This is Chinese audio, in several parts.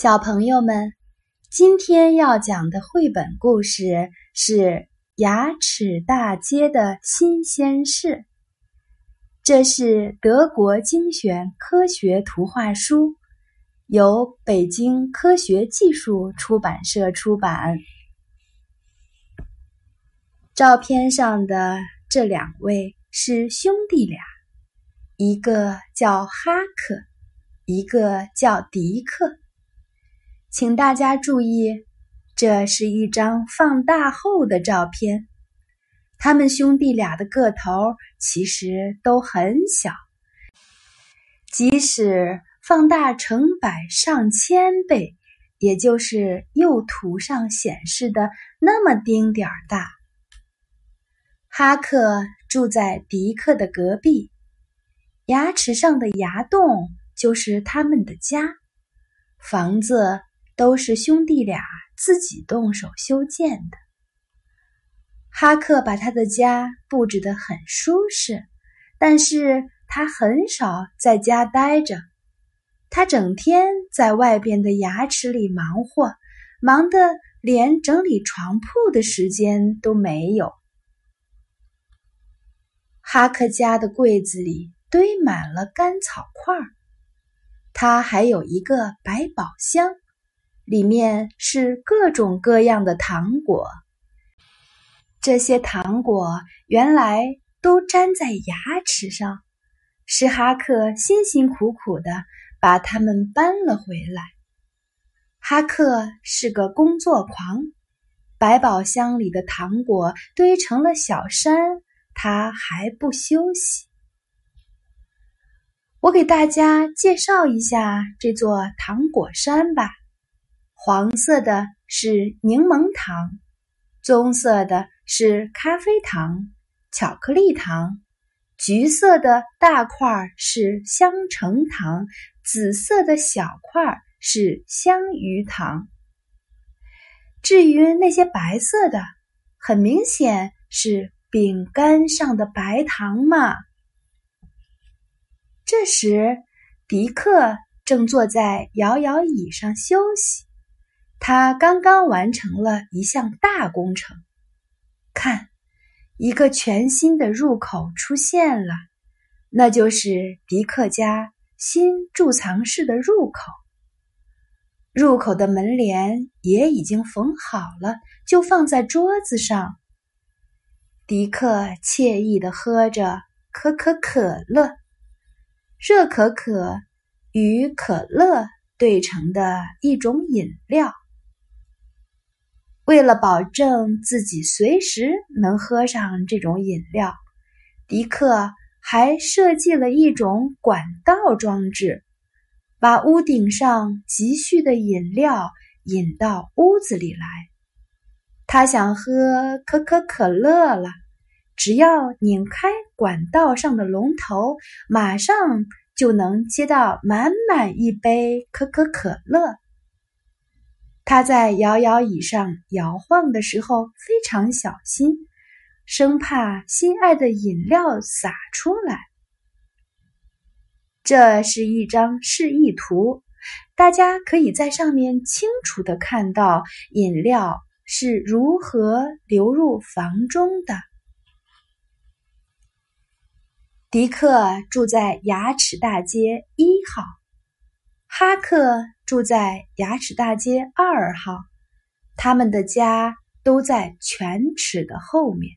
小朋友们，今天要讲的绘本故事是《牙齿大街的新鲜事》，这是德国精选科学图画书，由北京科学技术出版社出版。照片上的这两位是兄弟俩，一个叫哈克，一个叫迪克。请大家注意，这是一张放大后的照片。他们兄弟俩的个头其实都很小，即使放大成百上千倍，也就是右图上显示的那么丁点儿大。哈克住在迪克的隔壁，牙齿上的牙洞就是他们的家，房子。都是兄弟俩自己动手修建的。哈克把他的家布置得很舒适，但是他很少在家待着，他整天在外边的牙齿里忙活，忙得连整理床铺的时间都没有。哈克家的柜子里堆满了干草块儿，他还有一个百宝箱。里面是各种各样的糖果，这些糖果原来都粘在牙齿上，是哈克辛辛苦苦的把它们搬了回来。哈克是个工作狂，百宝箱里的糖果堆成了小山，他还不休息。我给大家介绍一下这座糖果山吧。黄色的是柠檬糖，棕色的是咖啡糖、巧克力糖，橘色的大块是香橙糖，紫色的小块是香芋糖。至于那些白色的，很明显是饼干上的白糖嘛。这时，迪克正坐在摇摇椅上休息。他刚刚完成了一项大工程，看，一个全新的入口出现了，那就是迪克家新贮藏室的入口。入口的门帘也已经缝好了，就放在桌子上。迪克惬意的喝着可可可乐，热可可与可乐兑成的一种饮料。为了保证自己随时能喝上这种饮料，迪克还设计了一种管道装置，把屋顶上积蓄的饮料引到屋子里来。他想喝可口可乐了，只要拧开管道上的龙头，马上就能接到满满一杯可口可乐。他在摇摇椅上摇晃的时候非常小心，生怕心爱的饮料洒出来。这是一张示意图，大家可以在上面清楚的看到饮料是如何流入房中的。迪克住在牙齿大街一号，哈克。住在牙齿大街二号，他们的家都在犬齿的后面。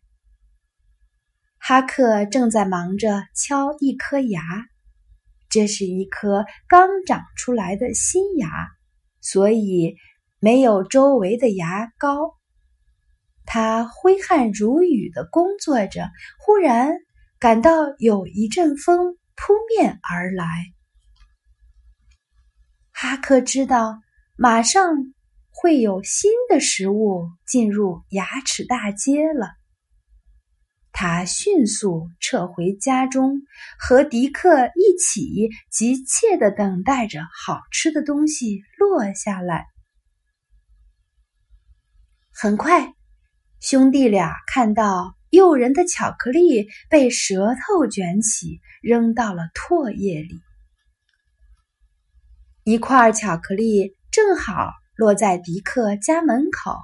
哈克正在忙着敲一颗牙，这是一颗刚长出来的新牙，所以没有周围的牙膏。他挥汗如雨的工作着，忽然感到有一阵风扑面而来。哈克知道，马上会有新的食物进入牙齿大街了。他迅速撤回家中，和迪克一起急切的等待着好吃的东西落下来。很快，兄弟俩看到诱人的巧克力被舌头卷起，扔到了唾液里。一块巧克力正好落在迪克家门口。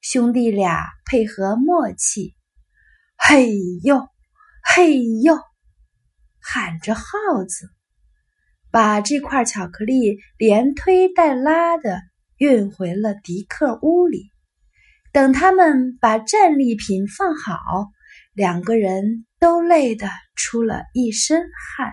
兄弟俩配合默契，嘿呦，嘿呦，喊着号子，把这块巧克力连推带拉的运回了迪克屋里。等他们把战利品放好，两个人都累得出了一身汗。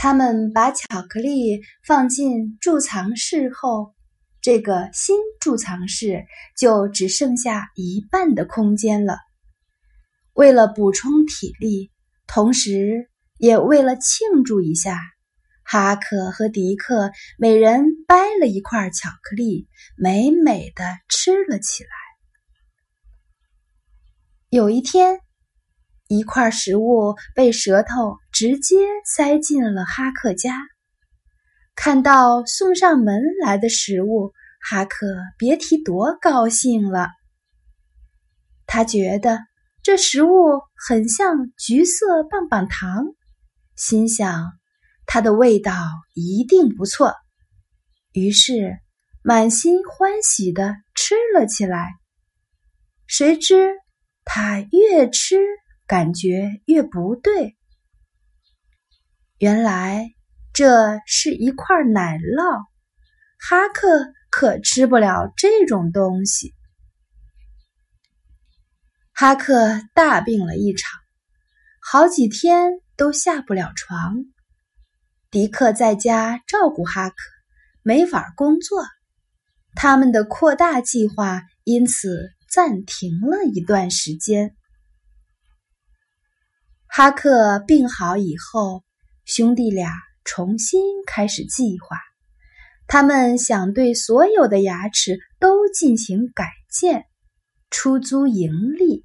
他们把巧克力放进贮藏室后，这个新贮藏室就只剩下一半的空间了。为了补充体力，同时也为了庆祝一下。哈克和迪克每人掰了一块巧克力，美美的吃了起来。有一天，一块食物被舌头直接塞进了哈克家。看到送上门来的食物，哈克别提多高兴了。他觉得这食物很像橘色棒棒糖，心想。它的味道一定不错，于是满心欢喜的吃了起来。谁知他越吃感觉越不对，原来这是一块奶酪，哈克可吃不了这种东西。哈克大病了一场，好几天都下不了床。迪克在家照顾哈克，没法工作，他们的扩大计划因此暂停了一段时间。哈克病好以后，兄弟俩重新开始计划，他们想对所有的牙齿都进行改建，出租盈利。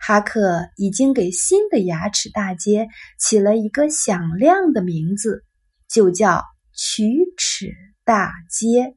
哈克已经给新的牙齿大街起了一个响亮的名字，就叫龋齿大街。